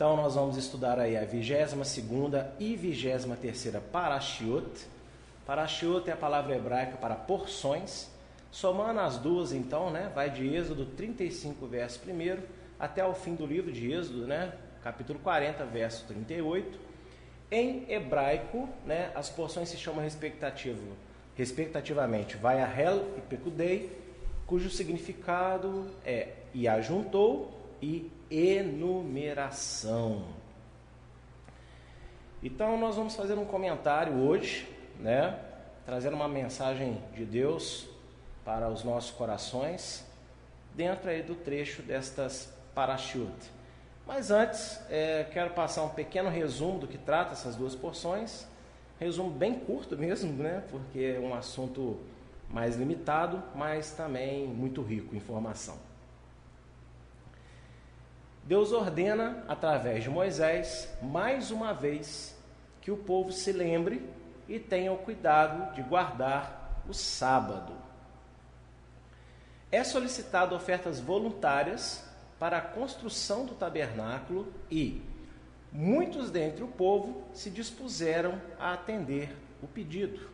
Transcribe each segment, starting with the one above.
Então nós vamos estudar aí a 22 e 23 Parashiot. Parashiot é a palavra hebraica para porções. Somando as duas, então, né, vai de Êxodo 35, verso 1 até o fim do livro de Êxodo, né, capítulo 40, verso 38. Em hebraico, né, as porções se chamam respectivo, respectivamente vai a Hel e Pekudei, cujo significado é e ajuntou e enumeração. Então nós vamos fazer um comentário hoje, né, trazendo uma mensagem de Deus para os nossos corações, dentro aí do trecho destas parachute. Mas antes, é, quero passar um pequeno resumo do que trata essas duas porções, resumo bem curto mesmo, né, porque é um assunto mais limitado, mas também muito rico em informação. Deus ordena, através de Moisés, mais uma vez, que o povo se lembre e tenha o cuidado de guardar o sábado. É solicitado ofertas voluntárias para a construção do tabernáculo e muitos dentre o povo se dispuseram a atender o pedido.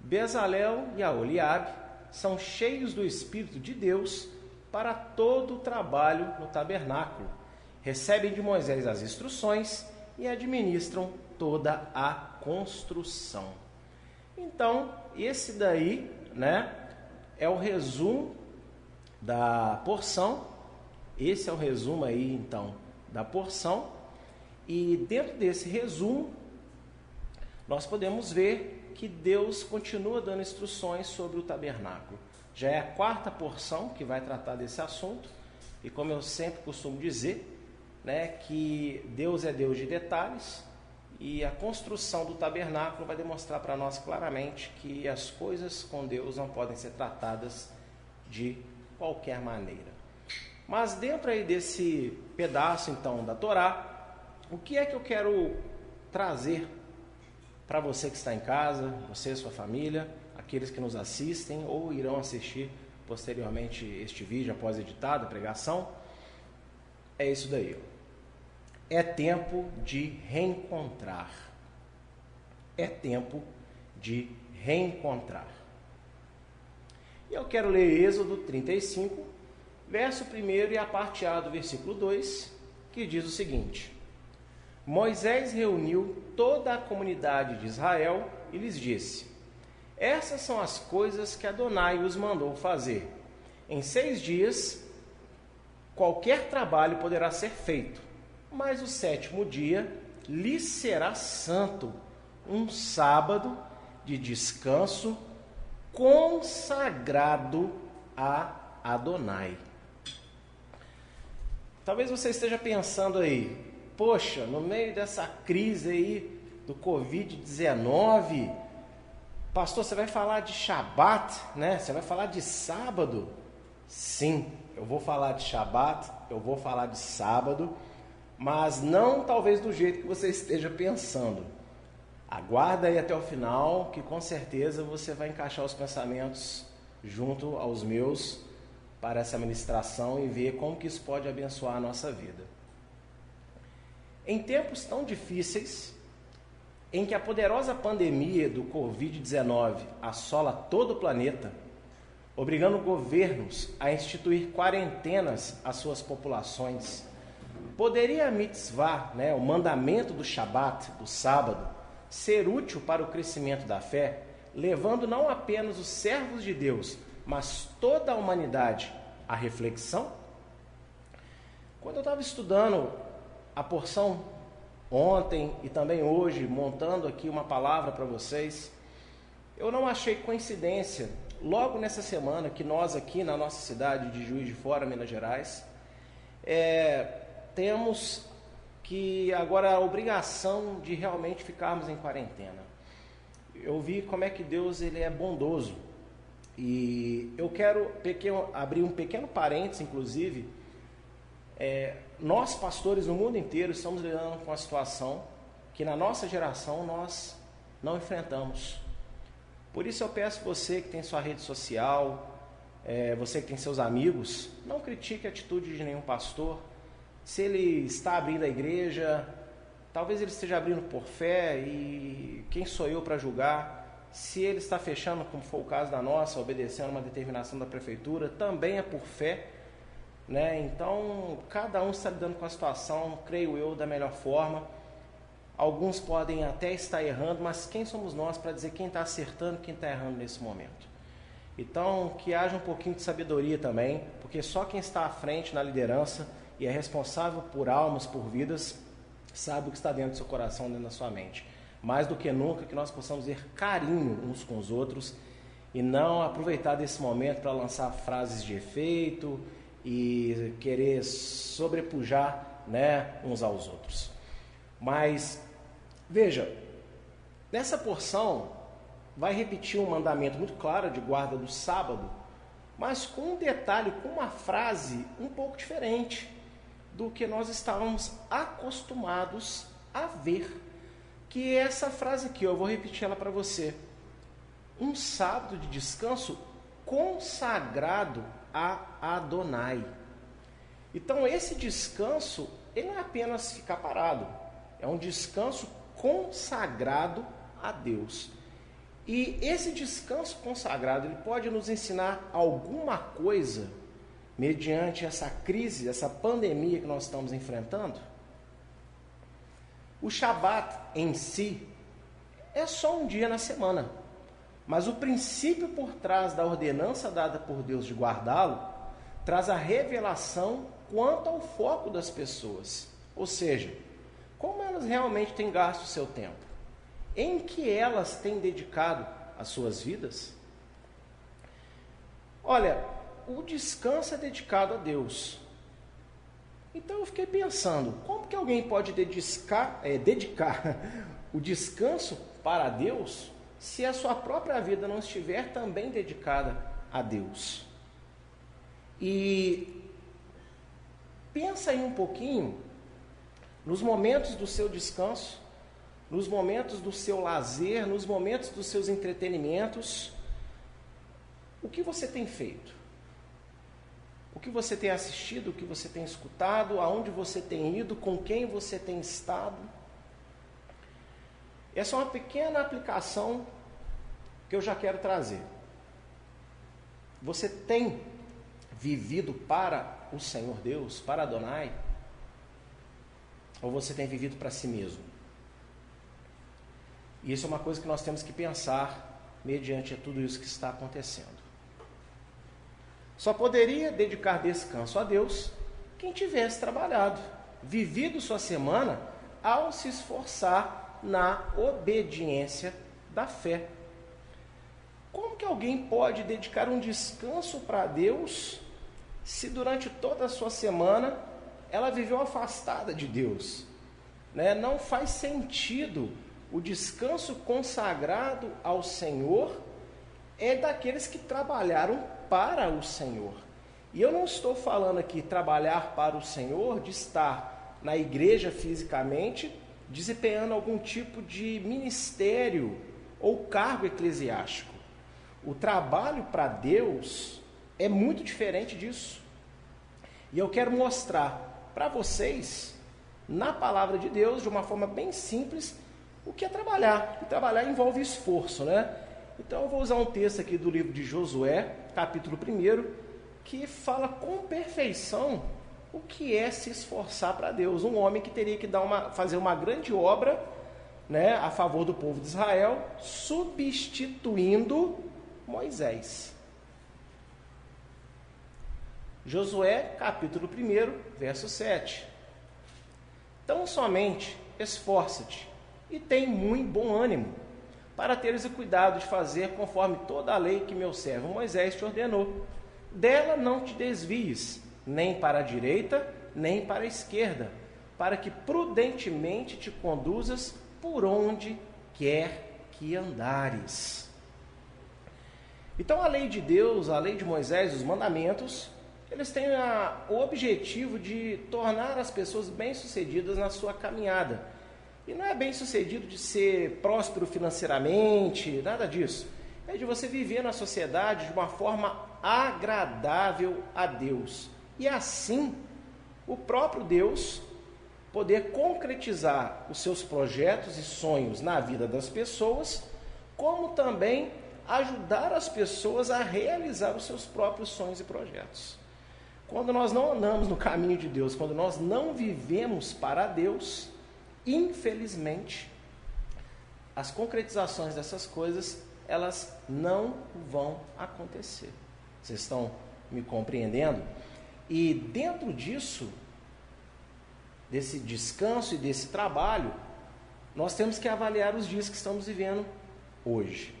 Bezalel e Aoliabe são cheios do Espírito de Deus para todo o trabalho no tabernáculo. Recebem de Moisés as instruções e administram toda a construção. Então, esse daí, né, é o resumo da porção. Esse é o resumo aí, então, da porção. E dentro desse resumo, nós podemos ver que Deus continua dando instruções sobre o tabernáculo. Já é a quarta porção que vai tratar desse assunto. E como eu sempre costumo dizer, né, que Deus é Deus de detalhes e a construção do tabernáculo vai demonstrar para nós claramente que as coisas com Deus não podem ser tratadas de qualquer maneira. Mas dentro aí desse pedaço então da Torá, o que é que eu quero trazer para você que está em casa, você e sua família, aqueles que nos assistem ou irão assistir posteriormente este vídeo após editado, a pregação, é isso daí. É tempo de reencontrar. É tempo de reencontrar. E eu quero ler Êxodo 35, verso 1 e a parte A do versículo 2, que diz o seguinte: Moisés reuniu toda a comunidade de Israel e lhes disse: essas são as coisas que Adonai os mandou fazer. Em seis dias, qualquer trabalho poderá ser feito, mas o sétimo dia lhe será santo, um sábado de descanso consagrado a Adonai. Talvez você esteja pensando aí, poxa, no meio dessa crise aí do Covid-19, Pastor, você vai falar de Shabat, né? Você vai falar de sábado? Sim, eu vou falar de Shabat, eu vou falar de sábado, mas não talvez do jeito que você esteja pensando. Aguarda aí até o final, que com certeza você vai encaixar os pensamentos junto aos meus para essa ministração e ver como que isso pode abençoar a nossa vida. Em tempos tão difíceis, em que a poderosa pandemia do Covid-19 assola todo o planeta, obrigando governos a instituir quarentenas às suas populações, poderia a mitzvah, né, o mandamento do Shabat, do sábado, ser útil para o crescimento da fé, levando não apenas os servos de Deus, mas toda a humanidade à reflexão? Quando eu estava estudando a porção ontem e também hoje, montando aqui uma palavra para vocês, eu não achei coincidência, logo nessa semana, que nós aqui na nossa cidade de Juiz de Fora, Minas Gerais, é, temos que agora a obrigação de realmente ficarmos em quarentena. Eu vi como é que Deus ele é bondoso. E eu quero pequeno, abrir um pequeno parênteses, inclusive, é, nós, pastores no mundo inteiro, estamos lidando com a situação que na nossa geração nós não enfrentamos. Por isso eu peço você que tem sua rede social, é, você que tem seus amigos, não critique a atitude de nenhum pastor. se ele está abrindo a igreja, talvez ele esteja abrindo por fé e quem sou eu para julgar? Se ele está fechando, como foi o caso da nossa, obedecendo uma determinação da prefeitura, também é por fé. Né? Então, cada um está lidando com a situação, creio eu, da melhor forma. Alguns podem até estar errando, mas quem somos nós para dizer quem está acertando e quem está errando nesse momento? Então, que haja um pouquinho de sabedoria também, porque só quem está à frente na liderança e é responsável por almas, por vidas, sabe o que está dentro do seu coração, dentro da sua mente. Mais do que nunca, que nós possamos ter carinho uns com os outros e não aproveitar desse momento para lançar frases de efeito e querer sobrepujar né, uns aos outros. Mas, veja, nessa porção vai repetir um mandamento muito claro de guarda do sábado, mas com um detalhe, com uma frase um pouco diferente do que nós estávamos acostumados a ver. Que é essa frase aqui, eu vou repetir ela para você. Um sábado de descanso consagrado a Adonai. Então esse descanso, ele não é apenas ficar parado, é um descanso consagrado a Deus. E esse descanso consagrado, ele pode nos ensinar alguma coisa mediante essa crise, essa pandemia que nós estamos enfrentando? O Shabat em si é só um dia na semana, mas o princípio por trás da ordenança dada por Deus de guardá-lo traz a revelação quanto ao foco das pessoas, ou seja, como elas realmente têm gasto o seu tempo, em que elas têm dedicado as suas vidas. Olha, o descanso é dedicado a Deus. Então eu fiquei pensando, como que alguém pode dedicar, é, dedicar o descanso para Deus se a sua própria vida não estiver também dedicada a Deus? E pensa aí um pouquinho nos momentos do seu descanso, nos momentos do seu lazer, nos momentos dos seus entretenimentos. O que você tem feito? o que você tem assistido, o que você tem escutado, aonde você tem ido, com quem você tem estado. Essa é uma pequena aplicação que eu já quero trazer. Você tem vivido para o Senhor Deus, para Adonai? Ou você tem vivido para si mesmo? E isso é uma coisa que nós temos que pensar mediante tudo isso que está acontecendo. Só poderia dedicar descanso a Deus quem tivesse trabalhado, vivido sua semana ao se esforçar na obediência da fé. Como que alguém pode dedicar um descanso para Deus se durante toda a sua semana ela viveu afastada de Deus? Né? Não faz sentido o descanso consagrado ao Senhor é daqueles que trabalharam para o Senhor. E eu não estou falando aqui trabalhar para o Senhor de estar na igreja fisicamente, desempenhando algum tipo de ministério ou cargo eclesiástico. O trabalho para Deus é muito diferente disso. E eu quero mostrar para vocês, na palavra de Deus, de uma forma bem simples, o que é trabalhar. E trabalhar envolve esforço, né? Então eu vou usar um texto aqui do livro de Josué, capítulo 1, que fala com perfeição o que é se esforçar para Deus. Um homem que teria que dar uma, fazer uma grande obra né, a favor do povo de Israel, substituindo Moisés. Josué, capítulo 1, verso 7. Tão somente esforça-te e tem muito bom ânimo para teres o cuidado de fazer conforme toda a lei que meu servo Moisés te ordenou. Dela não te desvies, nem para a direita, nem para a esquerda, para que prudentemente te conduzas por onde quer que andares. Então, a lei de Deus, a lei de Moisés, os mandamentos, eles têm a, o objetivo de tornar as pessoas bem-sucedidas na sua caminhada e não é bem sucedido de ser próspero financeiramente, nada disso. É de você viver na sociedade de uma forma agradável a Deus. E assim o próprio Deus poder concretizar os seus projetos e sonhos na vida das pessoas, como também ajudar as pessoas a realizar os seus próprios sonhos e projetos. Quando nós não andamos no caminho de Deus, quando nós não vivemos para Deus, infelizmente, as concretizações dessas coisas, elas não vão acontecer. Vocês estão me compreendendo? E dentro disso, desse descanso e desse trabalho, nós temos que avaliar os dias que estamos vivendo hoje.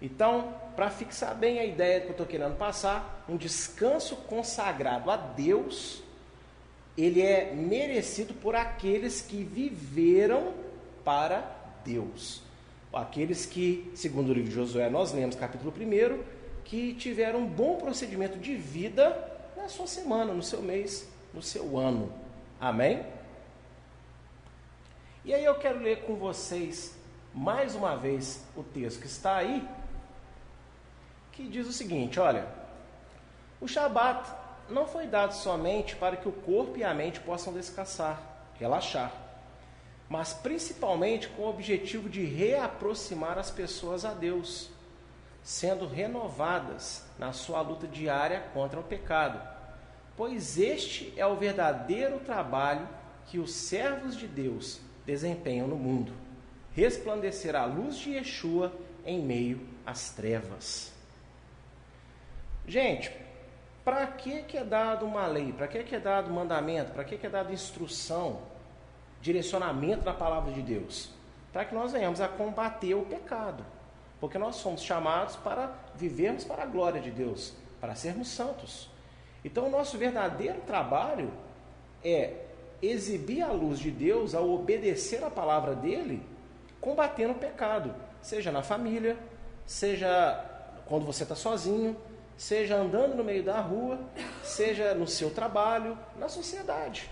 Então, para fixar bem a ideia que eu estou querendo passar, um descanso consagrado a Deus, ele é merecido por aqueles que viveram para Deus. Aqueles que, segundo o livro de Josué, nós lemos capítulo 1, que tiveram um bom procedimento de vida na sua semana, no seu mês, no seu ano. Amém? E aí eu quero ler com vocês mais uma vez o texto que está aí, que diz o seguinte: olha, o Shabat não foi dado somente para que o corpo e a mente possam descansar, relaxar, mas principalmente com o objetivo de reaproximar as pessoas a Deus, sendo renovadas na sua luta diária contra o pecado, pois este é o verdadeiro trabalho que os servos de Deus desempenham no mundo. Resplandecer a luz de Yeshua em meio às trevas. Gente, para que, é dado uma lei? Para que, que é dado mandamento? Para que, que é dado instrução? Direcionamento na palavra de Deus? Para que nós venhamos a combater o pecado. Porque nós somos chamados para vivermos para a glória de Deus, para sermos santos. Então, o nosso verdadeiro trabalho é exibir a luz de Deus ao obedecer a palavra dele, combatendo o pecado, seja na família, seja quando você está sozinho, seja andando no meio da rua, seja no seu trabalho, na sociedade.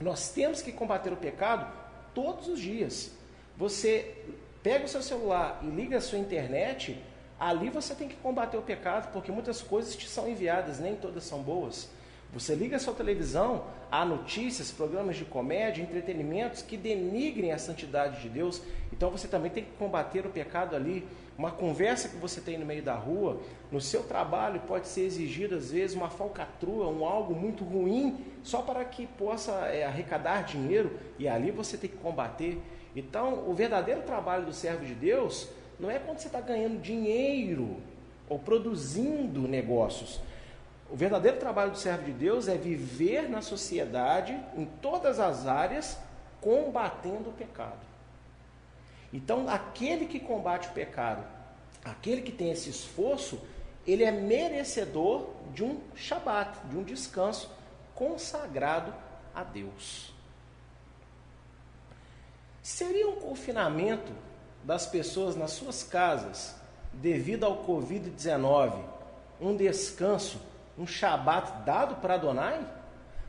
Nós temos que combater o pecado todos os dias. Você pega o seu celular e liga a sua internet, ali você tem que combater o pecado, porque muitas coisas te são enviadas, nem todas são boas. Você liga a sua televisão, há notícias, programas de comédia, entretenimentos que denigrem a santidade de Deus. Então você também tem que combater o pecado ali. Uma conversa que você tem no meio da rua, no seu trabalho pode ser exigido às vezes uma falcatrua, um algo muito ruim, só para que possa é, arrecadar dinheiro e ali você tem que combater. Então o verdadeiro trabalho do servo de Deus não é quando você está ganhando dinheiro ou produzindo negócios. O verdadeiro trabalho do servo de Deus é viver na sociedade, em todas as áreas, combatendo o pecado. Então, aquele que combate o pecado, aquele que tem esse esforço, ele é merecedor de um Shabat, de um descanso consagrado a Deus. Seria um confinamento das pessoas nas suas casas, devido ao Covid-19, um descanso um Shabat dado para Adonai,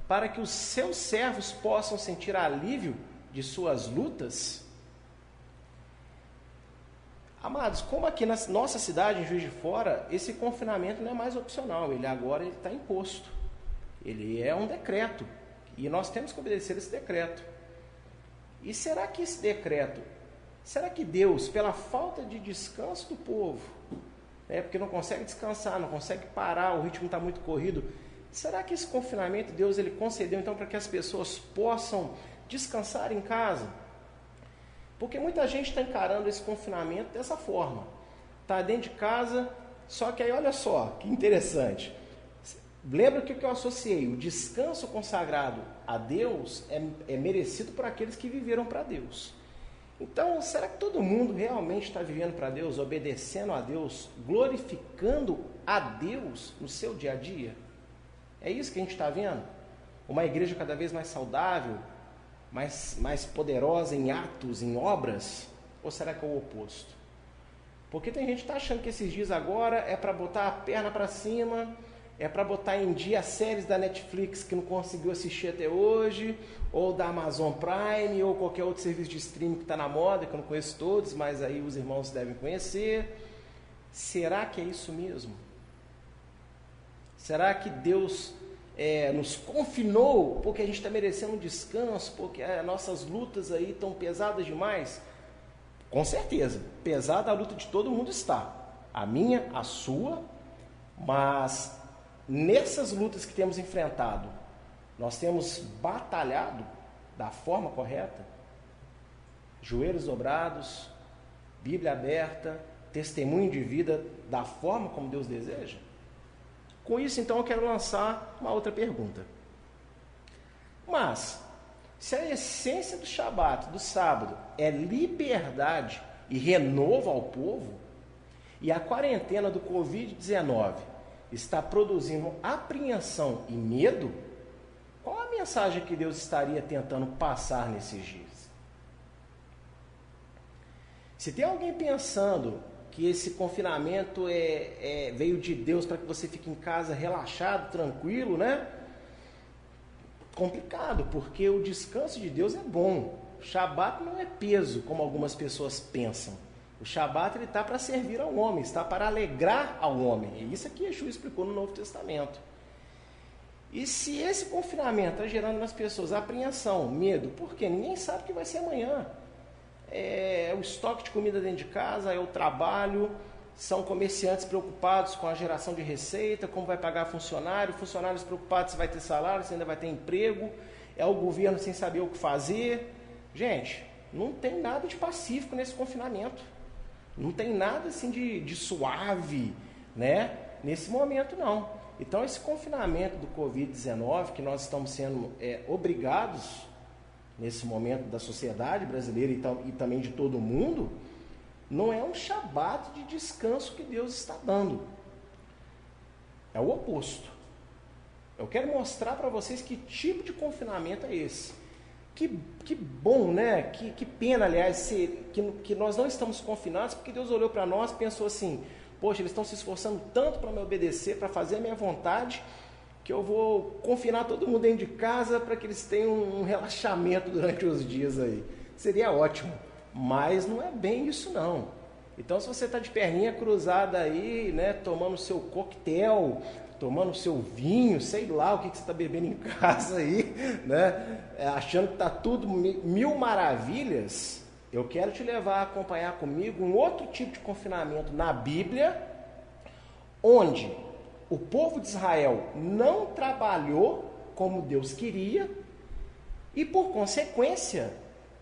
para que os seus servos possam sentir alívio de suas lutas? Amados, como aqui na nossa cidade, em Juiz de Fora, esse confinamento não é mais opcional, ele agora está imposto. Ele é um decreto. E nós temos que obedecer esse decreto. E será que esse decreto, será que Deus, pela falta de descanso do povo, né, porque não consegue descansar, não consegue parar, o ritmo está muito corrido. Será que esse confinamento Deus ele concedeu então para que as pessoas possam descansar em casa? Porque muita gente está encarando esse confinamento dessa forma. Está dentro de casa, só que aí olha só, que interessante. Lembra que eu associei? O descanso consagrado a Deus é, é merecido por aqueles que viveram para Deus. Então, será que todo mundo realmente está vivendo para Deus, obedecendo a Deus, glorificando a Deus no seu dia a dia? É isso que a gente está vendo? Uma igreja cada vez mais saudável, mais, mais poderosa em atos, em obras? Ou será que é o oposto? Porque tem gente que está achando que esses dias agora é para botar a perna para cima, é para botar em dia as séries da Netflix que não conseguiu assistir até hoje, ou da Amazon Prime, ou qualquer outro serviço de streaming que está na moda, que eu não conheço todos, mas aí os irmãos devem conhecer. Será que é isso mesmo? Será que Deus é, nos confinou porque a gente está merecendo um descanso, porque as nossas lutas aí estão pesadas demais? Com certeza, pesada a luta de todo mundo está. A minha, a sua, mas nessas lutas que temos enfrentado, nós temos batalhado da forma correta? Joelhos dobrados, Bíblia aberta, testemunho de vida da forma como Deus deseja? Com isso, então, eu quero lançar uma outra pergunta. Mas, se a essência do Shabat, do sábado, é liberdade e renovo ao povo, e a quarentena do Covid-19 está produzindo apreensão e medo, qual a mensagem que Deus estaria tentando passar nesses dias? Se tem alguém pensando que esse confinamento é, é veio de Deus para que você fique em casa relaxado, tranquilo, né? Complicado, porque o descanso de Deus é bom. Shabat não é peso, como algumas pessoas pensam. O Shabat ele está para servir ao homem, está para alegrar ao homem. E isso aqui Yeshua explicou no Novo Testamento. E se esse confinamento está gerando nas pessoas apreensão, medo, por quê? Ninguém sabe o que vai ser amanhã é o estoque de comida dentro de casa, é o trabalho, são comerciantes preocupados com a geração de receita, como vai pagar funcionário, funcionários preocupados se vai ter salário, se ainda vai ter emprego, é o governo sem saber o que fazer. Gente, não tem nada de pacífico nesse confinamento. Não tem nada assim de, de suave, né? Nesse momento não. Então esse confinamento do Covid-19 que nós estamos sendo é, obrigados nesse momento da sociedade brasileira e, e também de todo mundo, não é um shabat de descanso que Deus está dando. É o oposto. Eu quero mostrar para vocês que tipo de confinamento é esse. Que, que bom, né? Que, que pena, aliás, que, que nós não estamos confinados, porque Deus olhou para nós e pensou assim: poxa, eles estão se esforçando tanto para me obedecer, para fazer a minha vontade, que eu vou confinar todo mundo dentro de casa para que eles tenham um relaxamento durante os dias aí. Seria ótimo, mas não é bem isso não. Então, se você está de perninha cruzada aí, né, tomando seu coquetel, tomando seu vinho, sei lá o que, que você está bebendo em casa aí, né, é, achando que está tudo mil maravilhas, eu quero te levar a acompanhar comigo um outro tipo de confinamento na Bíblia, onde o povo de Israel não trabalhou como Deus queria e, por consequência,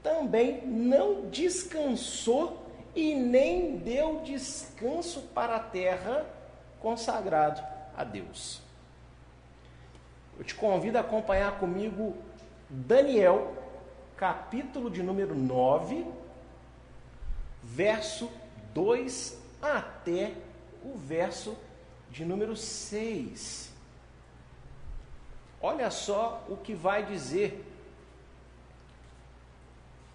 também não descansou e nem deu descanso para a terra consagrado a Deus. Eu te convido a acompanhar comigo Daniel, capítulo de número 9, verso 2 até o verso de número 6. Olha só o que vai dizer.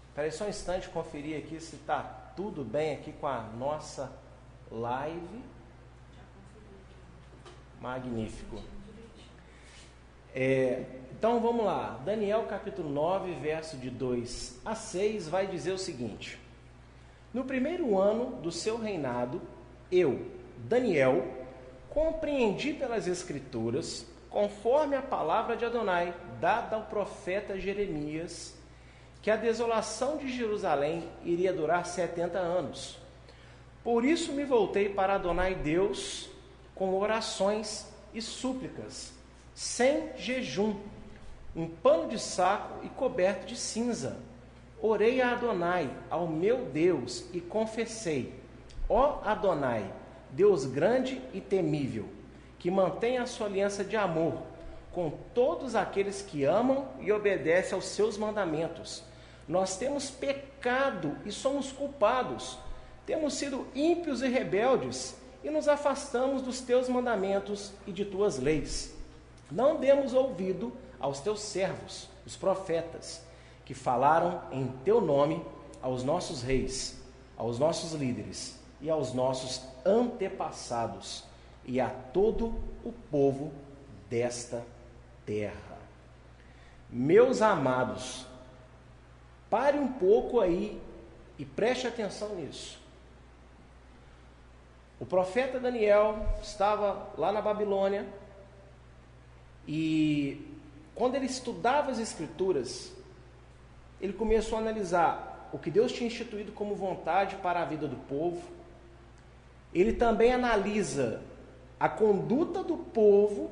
Espera só um instante conferir aqui se está tudo bem aqui com a nossa live. Magnífico. É, então vamos lá. Daniel capítulo 9, verso de 2 a 6 vai dizer o seguinte: No primeiro ano do seu reinado, eu, Daniel, compreendi pelas Escrituras, conforme a palavra de Adonai, dada ao profeta Jeremias, que a desolação de Jerusalém iria durar 70 anos. Por isso me voltei para Adonai Deus com orações e súplicas, sem jejum, um pano de saco e coberto de cinza. Orei a Adonai, ao meu Deus, e confessei: Ó Adonai, Deus grande e temível, que mantém a sua aliança de amor com todos aqueles que amam e obedecem aos seus mandamentos. Nós temos pecado e somos culpados. Temos sido ímpios e rebeldes e nos afastamos dos teus mandamentos e de tuas leis. Não demos ouvido aos teus servos, os profetas, que falaram em teu nome aos nossos reis, aos nossos líderes e aos nossos antepassados e a todo o povo desta terra. Meus amados, pare um pouco aí e preste atenção nisso. O profeta Daniel estava lá na Babilônia E quando ele estudava as Escrituras, ele começou a analisar o que Deus tinha instituído como vontade para a vida do povo. Ele também analisa a conduta do povo,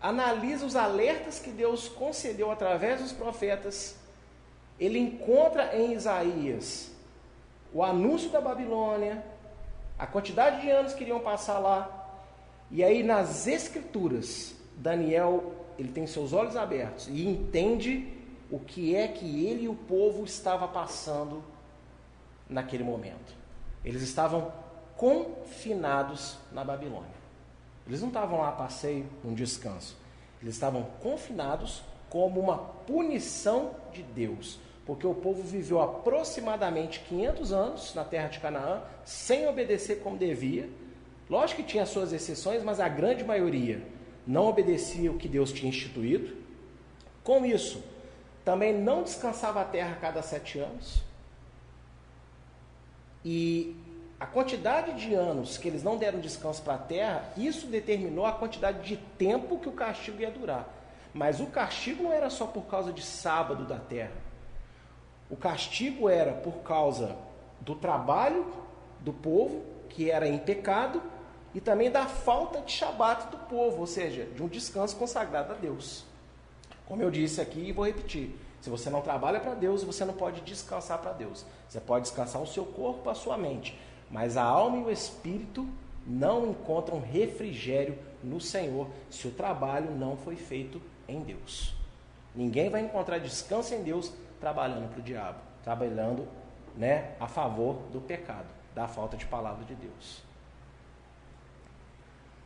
analisa os alertas que Deus concedeu através dos profetas. Ele encontra em Isaías o anúncio da Babilônia, a quantidade de anos que iriam passar lá. E aí nas escrituras, Daniel, ele tem seus olhos abertos e entende o que é que ele e o povo estava passando naquele momento. Eles estavam confinados na Babilônia. Eles não estavam lá a passeio, um descanso. Eles estavam confinados como uma punição de Deus, porque o povo viveu aproximadamente 500 anos na terra de Canaã sem obedecer como devia. Lógico que tinha suas exceções, mas a grande maioria não obedecia o que Deus tinha instituído. Com isso, também não descansava a terra a cada sete anos. E a quantidade de anos que eles não deram descanso para a terra, isso determinou a quantidade de tempo que o castigo ia durar. Mas o castigo não era só por causa de sábado da terra. O castigo era por causa do trabalho do povo, que era em pecado, e também da falta de shabat do povo, ou seja, de um descanso consagrado a Deus. Como eu disse aqui e vou repetir, se você não trabalha para Deus, você não pode descansar para Deus. Você pode descansar o seu corpo, a sua mente, mas a alma e o espírito não encontram refrigério no Senhor se o trabalho não foi feito em Deus. Ninguém vai encontrar descanso em Deus trabalhando para o diabo, trabalhando né, a favor do pecado, da falta de palavra de Deus.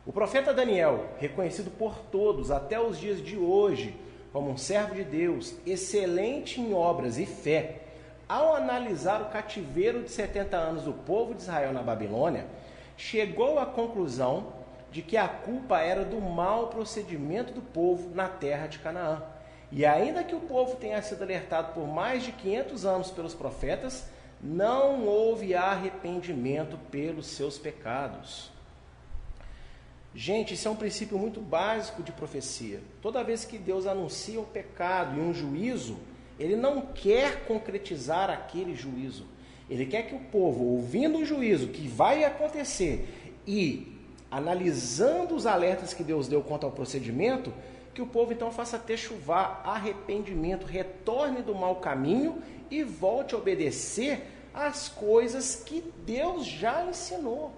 O profeta Daniel, reconhecido por todos até os dias de hoje como um servo de Deus, excelente em obras e fé, ao analisar o cativeiro de 70 anos do povo de Israel na Babilônia, chegou à conclusão de que a culpa era do mau procedimento do povo na terra de Canaã. E ainda que o povo tenha sido alertado por mais de 500 anos pelos profetas, não houve arrependimento pelos seus pecados. Gente, isso é um princípio muito básico de profecia. Toda vez que Deus anuncia o pecado e um juízo, ele não quer concretizar aquele juízo. Ele quer que o povo, ouvindo o juízo que vai acontecer e analisando os alertas que Deus deu quanto ao procedimento, que o povo então faça chuvar arrependimento, retorne do mau caminho e volte a obedecer às coisas que Deus já ensinou.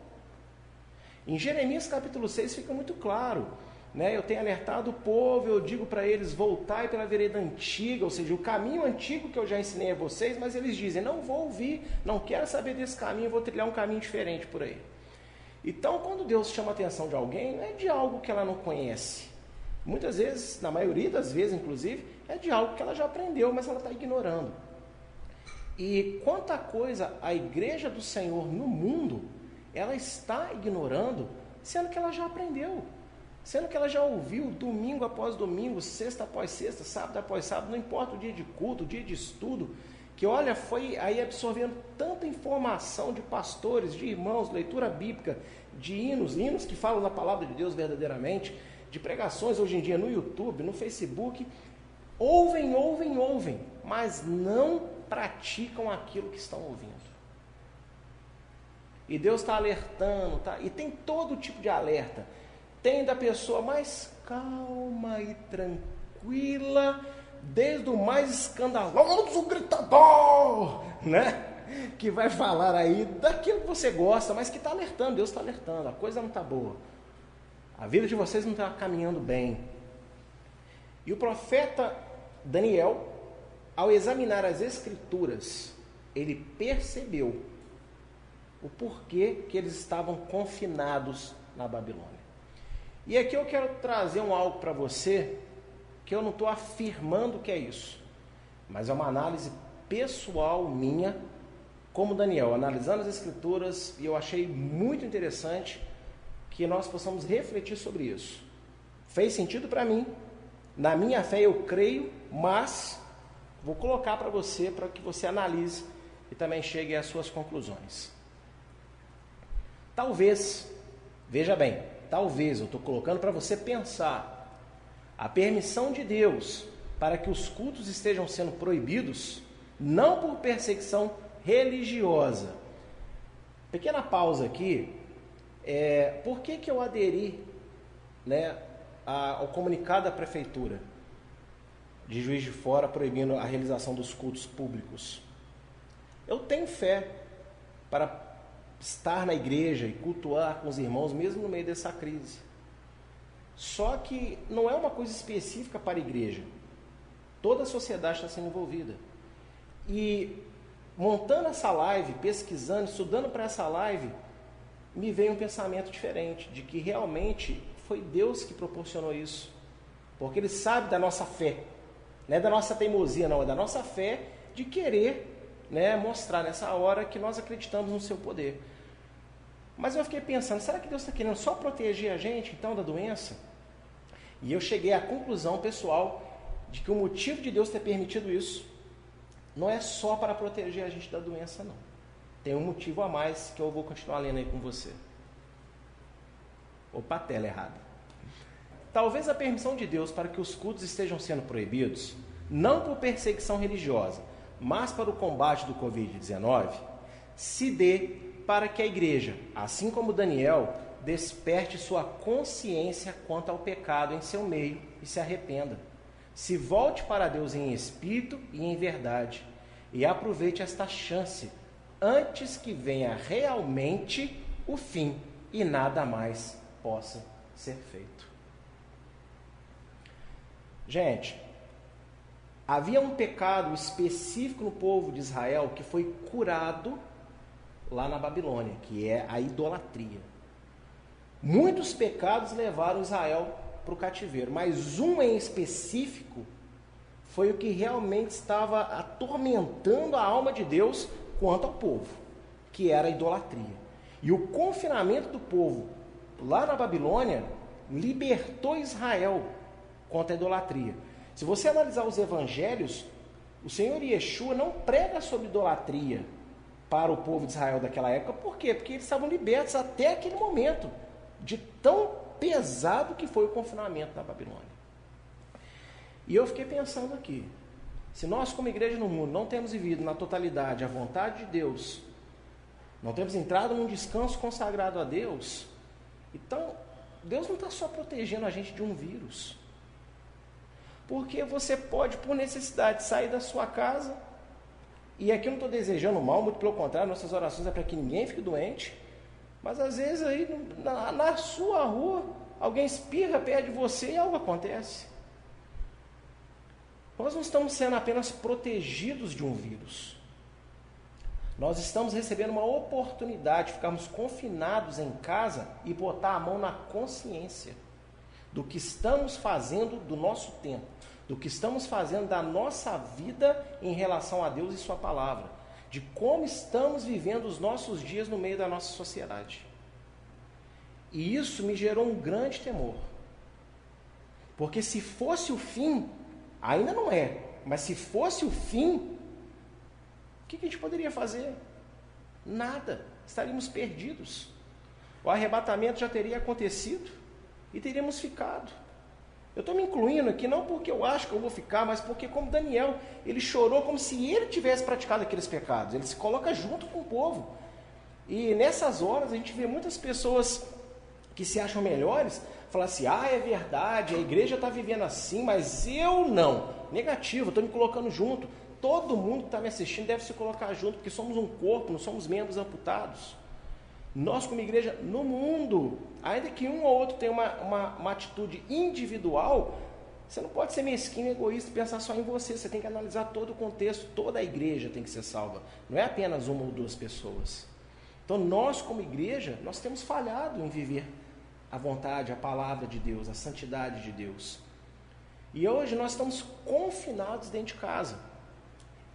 Em Jeremias capítulo 6 fica muito claro. Né? Eu tenho alertado o povo, eu digo para eles voltar pela vereda antiga, ou seja, o caminho antigo que eu já ensinei a vocês, mas eles dizem, não vou ouvir, não quero saber desse caminho, vou trilhar um caminho diferente por aí. Então, quando Deus chama a atenção de alguém, não é de algo que ela não conhece. Muitas vezes, na maioria das vezes, inclusive, é de algo que ela já aprendeu, mas ela está ignorando. E quanta coisa a igreja do Senhor no mundo ela está ignorando, sendo que ela já aprendeu, sendo que ela já ouviu domingo após domingo, sexta após sexta, sábado após sábado, não importa o dia de culto, o dia de estudo, que olha, foi aí absorvendo tanta informação de pastores, de irmãos, leitura bíblica, de hinos, hinos que falam da palavra de Deus verdadeiramente, de pregações hoje em dia no YouTube, no Facebook, ouvem, ouvem, ouvem, mas não praticam aquilo que estão ouvindo. E Deus está alertando, tá? E tem todo tipo de alerta. Tem da pessoa mais calma e tranquila, desde o mais escandaloso gritador, né? Que vai falar aí daquilo que você gosta, mas que está alertando, Deus está alertando, a coisa não está boa. A vida de vocês não está caminhando bem. E o profeta Daniel, ao examinar as escrituras, ele percebeu o porquê que eles estavam confinados na Babilônia. E aqui eu quero trazer um algo para você que eu não estou afirmando que é isso, mas é uma análise pessoal minha, como Daniel, analisando as escrituras, e eu achei muito interessante que nós possamos refletir sobre isso. Fez sentido para mim, na minha fé eu creio, mas vou colocar para você para que você analise e também chegue às suas conclusões. Talvez, veja bem, talvez, eu estou colocando para você pensar. A permissão de Deus para que os cultos estejam sendo proibidos, não por perseguição religiosa. Pequena pausa aqui. É, por que, que eu aderi né, ao comunicado da prefeitura de Juiz de Fora proibindo a realização dos cultos públicos? Eu tenho fé para estar na igreja e cultuar com os irmãos, mesmo no meio dessa crise. Só que não é uma coisa específica para a igreja. Toda a sociedade está sendo envolvida. E montando essa live, pesquisando, estudando para essa live, me veio um pensamento diferente, de que realmente foi Deus que proporcionou isso. Porque Ele sabe da nossa fé. Não é da nossa teimosia, não, é da nossa fé de querer né, mostrar nessa hora que nós acreditamos no seu poder. Mas eu fiquei pensando, será que Deus está querendo só proteger a gente então da doença? E eu cheguei à conclusão pessoal de que o motivo de Deus ter permitido isso não é só para proteger a gente da doença, não. Tem um motivo a mais que eu vou continuar lendo aí com você. Opa, tela errada. Talvez a permissão de Deus para que os cultos estejam sendo proibidos, não por perseguição religiosa, mas para o combate do Covid-19, se dê para que a igreja, assim como Daniel, desperte sua consciência quanto ao pecado em seu meio e se arrependa. Se volte para Deus em espírito e em verdade, e aproveite esta chance antes que venha realmente o fim e nada mais possa ser feito. Gente, havia um pecado específico no povo de Israel que foi curado lá na Babilônia, que é a idolatria. Muitos pecados levaram Israel para o cativeiro, mas um em específico foi o que realmente estava atormentando a alma de Deus quanto ao povo, que era a idolatria. E o confinamento do povo lá na Babilônia libertou Israel contra a idolatria. Se você analisar os evangelhos, o Senhor Yeshua não prega sobre idolatria, para o povo de Israel daquela época. Por quê? Porque eles estavam libertos até aquele momento, de tão pesado que foi o confinamento na Babilônia. E eu fiquei pensando aqui, se nós como igreja no mundo não temos vivido na totalidade a vontade de Deus, não temos entrado num descanso consagrado a Deus, então Deus não está só protegendo a gente de um vírus. Porque você pode, por necessidade, sair da sua casa, e aqui eu não estou desejando mal, muito pelo contrário, nossas orações é para que ninguém fique doente. Mas às vezes aí na, na sua rua, alguém espirra perto de você e algo acontece. Nós não estamos sendo apenas protegidos de um vírus. Nós estamos recebendo uma oportunidade de ficarmos confinados em casa e botar a mão na consciência do que estamos fazendo do nosso tempo do que estamos fazendo da nossa vida em relação a Deus e Sua palavra, de como estamos vivendo os nossos dias no meio da nossa sociedade. E isso me gerou um grande temor. Porque se fosse o fim, ainda não é, mas se fosse o fim, o que a gente poderia fazer? Nada, estaríamos perdidos. O arrebatamento já teria acontecido e teríamos ficado. Eu estou me incluindo aqui não porque eu acho que eu vou ficar, mas porque como Daniel, ele chorou como se ele tivesse praticado aqueles pecados. Ele se coloca junto com o povo. E nessas horas a gente vê muitas pessoas que se acham melhores falar assim: ah, é verdade, a igreja está vivendo assim, mas eu não. Negativo, estou me colocando junto. Todo mundo que está me assistindo deve se colocar junto, porque somos um corpo, não somos membros amputados. Nós, como igreja, no mundo, ainda que um ou outro tenha uma, uma, uma atitude individual, você não pode ser mesquinho, egoísta e pensar só em você. Você tem que analisar todo o contexto. Toda a igreja tem que ser salva. Não é apenas uma ou duas pessoas. Então, nós, como igreja, nós temos falhado em viver a vontade, a palavra de Deus, a santidade de Deus. E hoje nós estamos confinados dentro de casa.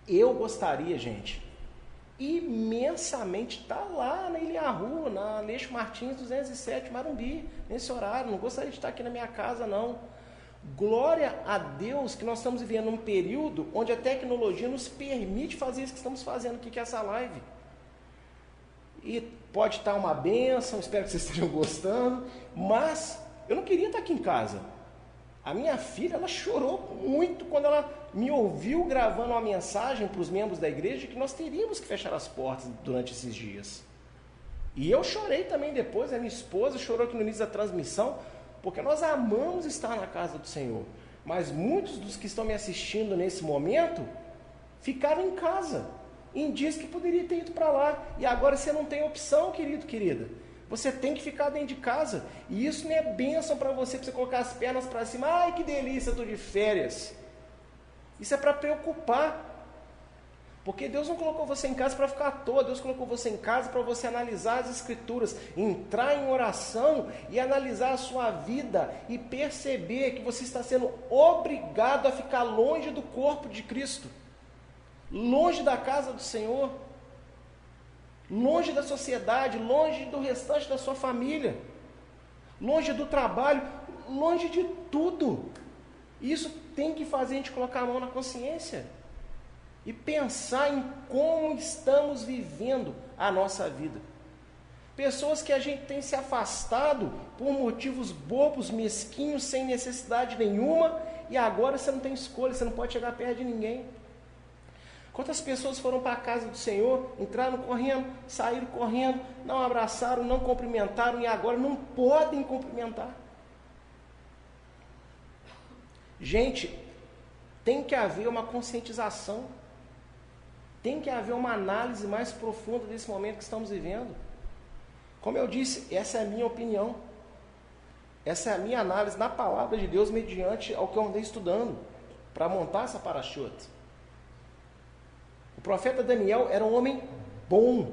Eu gostaria, gente, imensamente. Está lá na Ilha Rua, na Aleixo Martins 207, Marumbi, nesse horário. Não gostaria de estar aqui na minha casa, não. Glória a Deus que nós estamos vivendo um período onde a tecnologia nos permite fazer isso que estamos fazendo aqui, que é essa live. E pode estar uma benção, espero que vocês estejam gostando, mas eu não queria estar aqui em casa. A minha filha, ela chorou muito quando ela me ouviu gravando uma mensagem para os membros da igreja que nós teríamos que fechar as portas durante esses dias. E eu chorei também depois, a minha esposa chorou aqui no início da transmissão, porque nós amamos estar na casa do Senhor. Mas muitos dos que estão me assistindo nesse momento ficaram em casa, dias que poderia ter ido para lá. E agora você não tem opção, querido, querida. Você tem que ficar dentro de casa. E isso não é bênção para você, para você colocar as pernas para cima. Ai, que delícia, estou de férias. Isso é para preocupar. Porque Deus não colocou você em casa para ficar à toa, Deus colocou você em casa para você analisar as Escrituras, entrar em oração e analisar a sua vida e perceber que você está sendo obrigado a ficar longe do corpo de Cristo, longe da casa do Senhor longe da sociedade, longe do restante da sua família, longe do trabalho, longe de tudo. Isso tem que fazer a gente colocar a mão na consciência e pensar em como estamos vivendo a nossa vida. Pessoas que a gente tem se afastado por motivos bobos, mesquinhos, sem necessidade nenhuma, e agora você não tem escolha, você não pode chegar perto de ninguém. Quantas pessoas foram para a casa do Senhor, entraram correndo, saíram correndo, não abraçaram, não cumprimentaram e agora não podem cumprimentar? Gente, tem que haver uma conscientização, tem que haver uma análise mais profunda desse momento que estamos vivendo. Como eu disse, essa é a minha opinião, essa é a minha análise na palavra de Deus, mediante ao que eu andei estudando, para montar essa parachute. O profeta Daniel era um homem bom,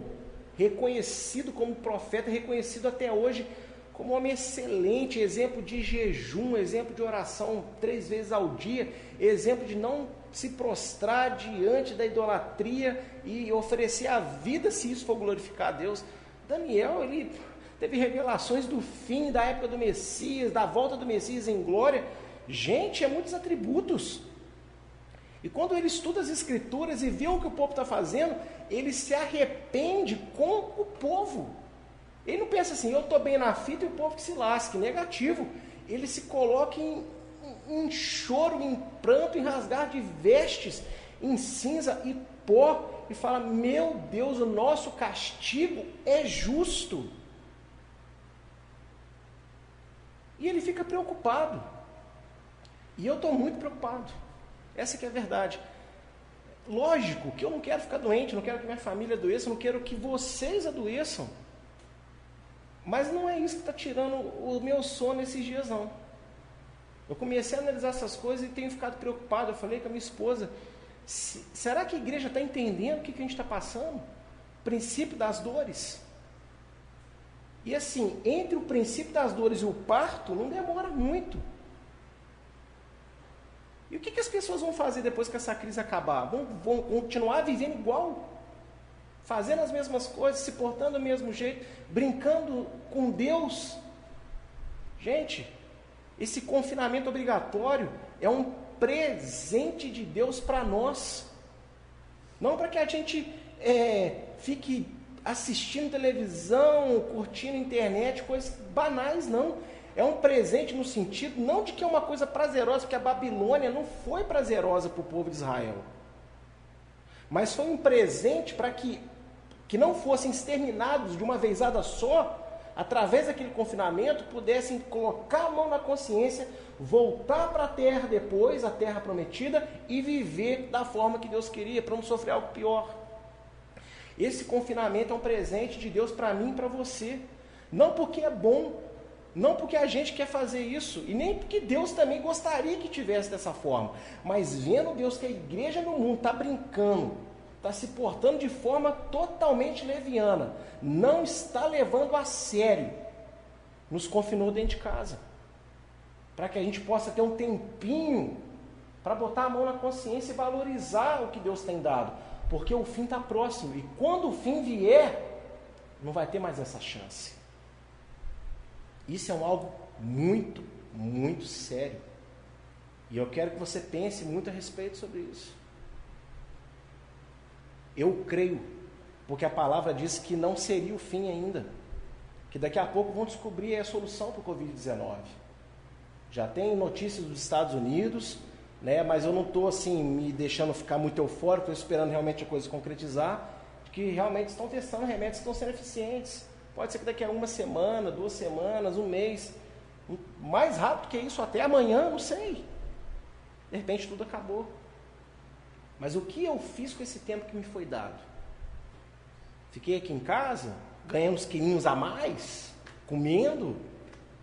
reconhecido como profeta, reconhecido até hoje como um homem excelente, exemplo de jejum, exemplo de oração três vezes ao dia, exemplo de não se prostrar diante da idolatria e oferecer a vida se isso for glorificar a Deus. Daniel, ele teve revelações do fim da época do Messias, da volta do Messias em glória. Gente, é muitos atributos. E quando ele estuda as escrituras e vê o que o povo está fazendo, ele se arrepende com o povo. Ele não pensa assim, eu estou bem na fita e o povo que se lasque. Negativo. Ele se coloca em, em choro, em pranto, em rasgar de vestes, em cinza e pó, e fala: Meu Deus, o nosso castigo é justo. E ele fica preocupado. E eu estou muito preocupado. Essa que é a verdade. Lógico que eu não quero ficar doente, não quero que minha família adoeça, não quero que vocês adoeçam. Mas não é isso que está tirando o meu sono esses dias, não. Eu comecei a analisar essas coisas e tenho ficado preocupado. Eu falei com a minha esposa: será que a igreja está entendendo o que, que a gente está passando? O princípio das dores. E assim, entre o princípio das dores e o parto, não demora muito. E o que, que as pessoas vão fazer depois que essa crise acabar? Vão, vão continuar vivendo igual? Fazendo as mesmas coisas, se portando do mesmo jeito, brincando com Deus? Gente, esse confinamento obrigatório é um presente de Deus para nós. Não para que a gente é, fique assistindo televisão, curtindo internet, coisas banais, não. É um presente no sentido não de que é uma coisa prazerosa, porque a Babilônia não foi prazerosa para o povo de Israel. Mas foi um presente para que, que não fossem exterminados de uma vezada só, através daquele confinamento, pudessem colocar a mão na consciência, voltar para a terra depois, a terra prometida, e viver da forma que Deus queria, para não sofrer algo pior. Esse confinamento é um presente de Deus para mim e para você. Não porque é bom, não porque a gente quer fazer isso, e nem porque Deus também gostaria que tivesse dessa forma, mas vendo Deus que a igreja no mundo está brincando, está se portando de forma totalmente leviana, não está levando a sério, nos confinou dentro de casa, para que a gente possa ter um tempinho para botar a mão na consciência e valorizar o que Deus tem dado, porque o fim está próximo, e quando o fim vier, não vai ter mais essa chance. Isso é um algo muito, muito sério. E eu quero que você pense muito a respeito sobre isso. Eu creio, porque a palavra diz que não seria o fim ainda. Que daqui a pouco vão descobrir a solução para o Covid-19. Já tem notícias dos Estados Unidos, né? Mas eu não estou assim me deixando ficar muito eufórico, estou esperando realmente a coisa concretizar, que realmente estão testando remédios que estão sendo eficientes. Pode ser que daqui a uma semana, duas semanas, um mês, mais rápido que isso, até amanhã, não sei. De repente tudo acabou. Mas o que eu fiz com esse tempo que me foi dado? Fiquei aqui em casa, ganhando uns quilinhos a mais, comendo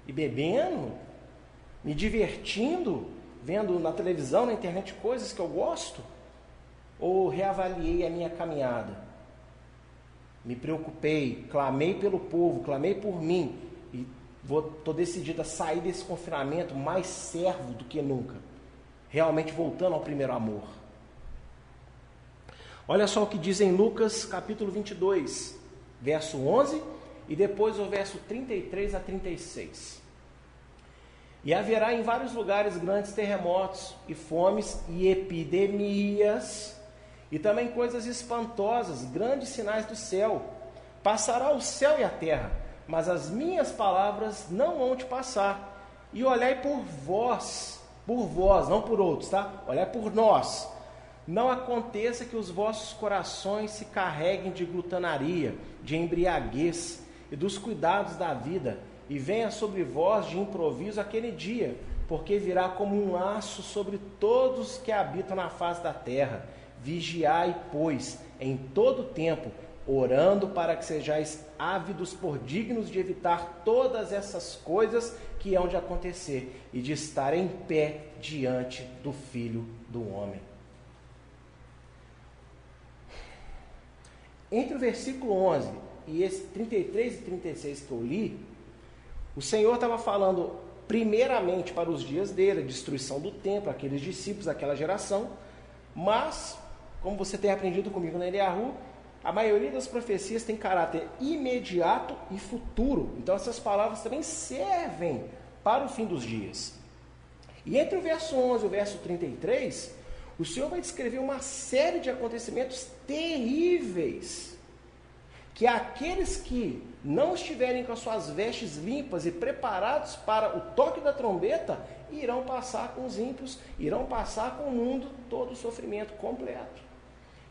e bebendo, me divertindo, vendo na televisão, na internet coisas que eu gosto? Ou reavaliei a minha caminhada? Me preocupei, clamei pelo povo, clamei por mim e estou decidido a sair desse confinamento mais servo do que nunca, realmente voltando ao primeiro amor. Olha só o que diz em Lucas capítulo 22, verso 11 e depois o verso 33 a 36. E haverá em vários lugares grandes terremotos e fomes e epidemias e também coisas espantosas, grandes sinais do céu. Passará o céu e a terra, mas as minhas palavras não vão te passar. E olhai por vós, por vós, não por outros, tá? Olhai por nós não aconteça que os vossos corações se carreguem de glutanaria, de embriaguez e dos cuidados da vida, e venha sobre vós de improviso aquele dia, porque virá como um laço sobre todos que habitam na face da terra. Vigiai, pois, em todo tempo, orando para que sejais ávidos por dignos de evitar todas essas coisas que hão de acontecer e de estar em pé diante do Filho do Homem. Entre o versículo 11 e esse 33 e 36 que eu li, o Senhor estava falando primeiramente para os dias dele, a destruição do templo, aqueles discípulos daquela geração, mas, como você tem aprendido comigo na Eliahu, a maioria das profecias tem caráter imediato e futuro. Então essas palavras também servem para o fim dos dias. E entre o verso 11 e o verso 33, o Senhor vai descrever uma série de acontecimentos terríveis que aqueles que não estiverem com as suas vestes limpas e preparados para o toque da trombeta irão passar com os ímpios, irão passar com o mundo todo o sofrimento completo.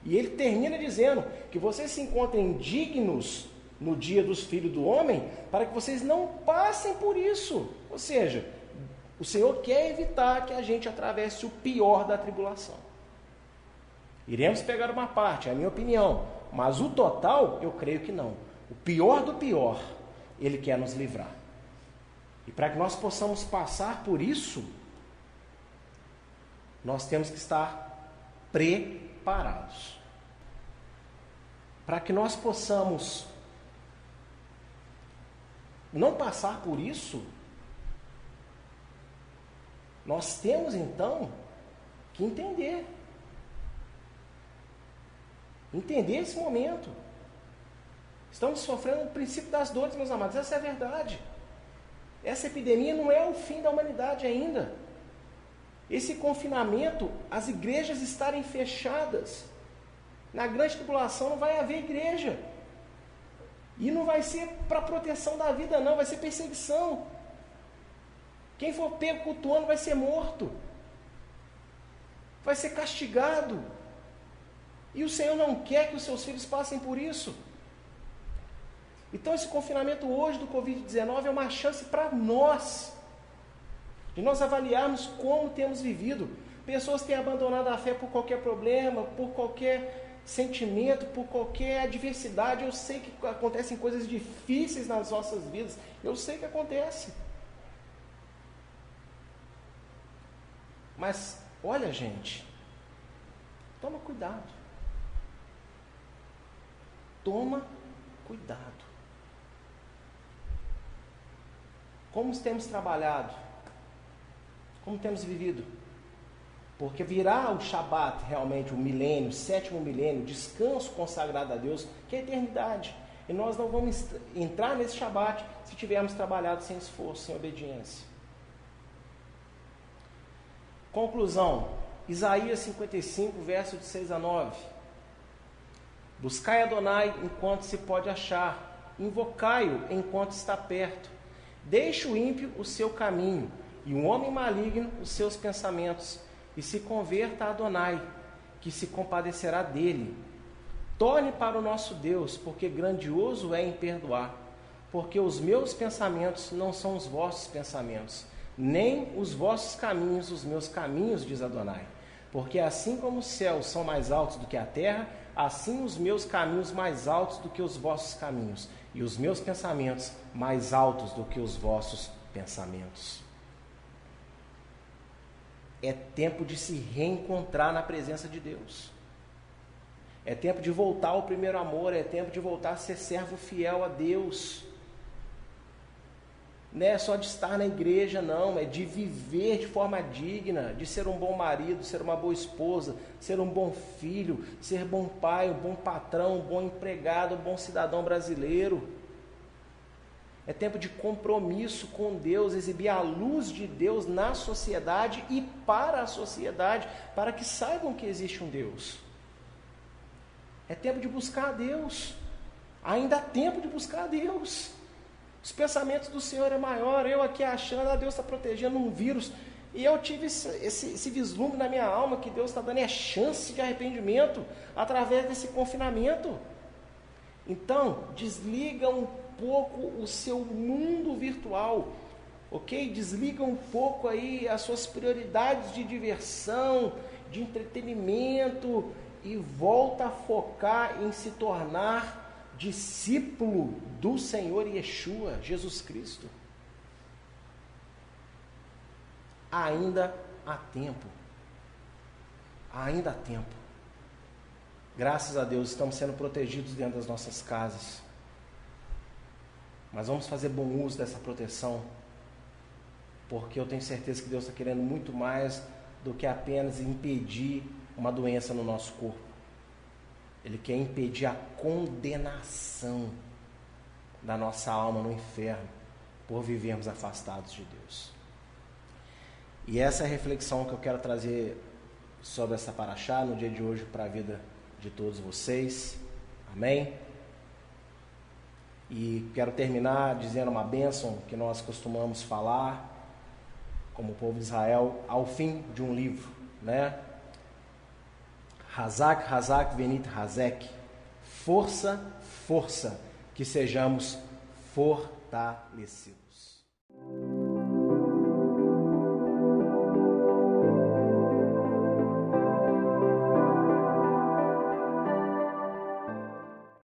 E ele termina dizendo que vocês se encontrem dignos no dia dos filhos do homem, para que vocês não passem por isso. Ou seja, o Senhor quer evitar que a gente atravesse o pior da tribulação. Iremos pegar uma parte, é a minha opinião, mas o total eu creio que não. O pior do pior, Ele quer nos livrar. E para que nós possamos passar por isso, nós temos que estar preparados. Para que nós possamos não passar por isso, nós temos então que entender. Entender esse momento. Estamos sofrendo o princípio das dores, meus amados. Essa é a verdade. Essa epidemia não é o fim da humanidade ainda. Esse confinamento, as igrejas estarem fechadas. Na grande tribulação não vai haver igreja. E não vai ser para proteção da vida, não, vai ser perseguição. Quem for pego cultuando vai ser morto, vai ser castigado. E o Senhor não quer que os seus filhos passem por isso. Então, esse confinamento hoje do Covid-19 é uma chance para nós, de nós avaliarmos como temos vivido. Pessoas têm abandonado a fé por qualquer problema, por qualquer sentimento, por qualquer adversidade. Eu sei que acontecem coisas difíceis nas nossas vidas. Eu sei que acontece. Mas, olha, gente, toma cuidado. Toma cuidado. Como temos trabalhado? Como temos vivido? Porque virá o Shabat, realmente, o milênio, o sétimo milênio, descanso consagrado a Deus, que é a eternidade. E nós não vamos entrar nesse Shabat se tivermos trabalhado sem esforço, sem obediência. Conclusão, Isaías 55, verso de 6 a 9. Buscai Adonai enquanto se pode achar, invocai-o enquanto está perto. Deixe o ímpio o seu caminho, e um homem maligno os seus pensamentos, e se converta a Adonai, que se compadecerá dele. Torne para o nosso Deus, porque grandioso é em perdoar, porque os meus pensamentos não são os vossos pensamentos, nem os vossos caminhos os meus caminhos, diz Adonai. Porque assim como os céus são mais altos do que a terra, assim os meus caminhos mais altos do que os vossos caminhos, e os meus pensamentos mais altos do que os vossos pensamentos. É tempo de se reencontrar na presença de Deus. É tempo de voltar ao primeiro amor, é tempo de voltar a ser servo fiel a Deus. Não é só de estar na igreja, não, é de viver de forma digna, de ser um bom marido, ser uma boa esposa, ser um bom filho, ser bom pai, um bom patrão, um bom empregado, um bom cidadão brasileiro. É tempo de compromisso com Deus, exibir a luz de Deus na sociedade e para a sociedade, para que saibam que existe um Deus. É tempo de buscar a Deus. Ainda há tempo de buscar a Deus. Os pensamentos do Senhor é maior. Eu aqui achando, ah, Deus está protegendo um vírus. E eu tive esse, esse, esse vislumbre na minha alma que Deus está dando é chance de arrependimento através desse confinamento. Então, desliga um pouco o seu mundo virtual, ok? Desliga um pouco aí as suas prioridades de diversão, de entretenimento e volta a focar em se tornar discípulo do Senhor Yeshua, Jesus Cristo. Ainda há tempo. Ainda há tempo. Graças a Deus estamos sendo protegidos dentro das nossas casas. Mas vamos fazer bom uso dessa proteção, porque eu tenho certeza que Deus está querendo muito mais do que apenas impedir uma doença no nosso corpo. Ele quer impedir a condenação da nossa alma no inferno por vivermos afastados de Deus. E essa é a reflexão que eu quero trazer sobre essa paraxá no dia de hoje para a vida de todos vocês. Amém? E quero terminar dizendo uma bênção que nós costumamos falar, como povo de Israel, ao fim de um livro, né? Hazak, Hazak, Venit, Hazek. Força, força, que sejamos fortalecidos.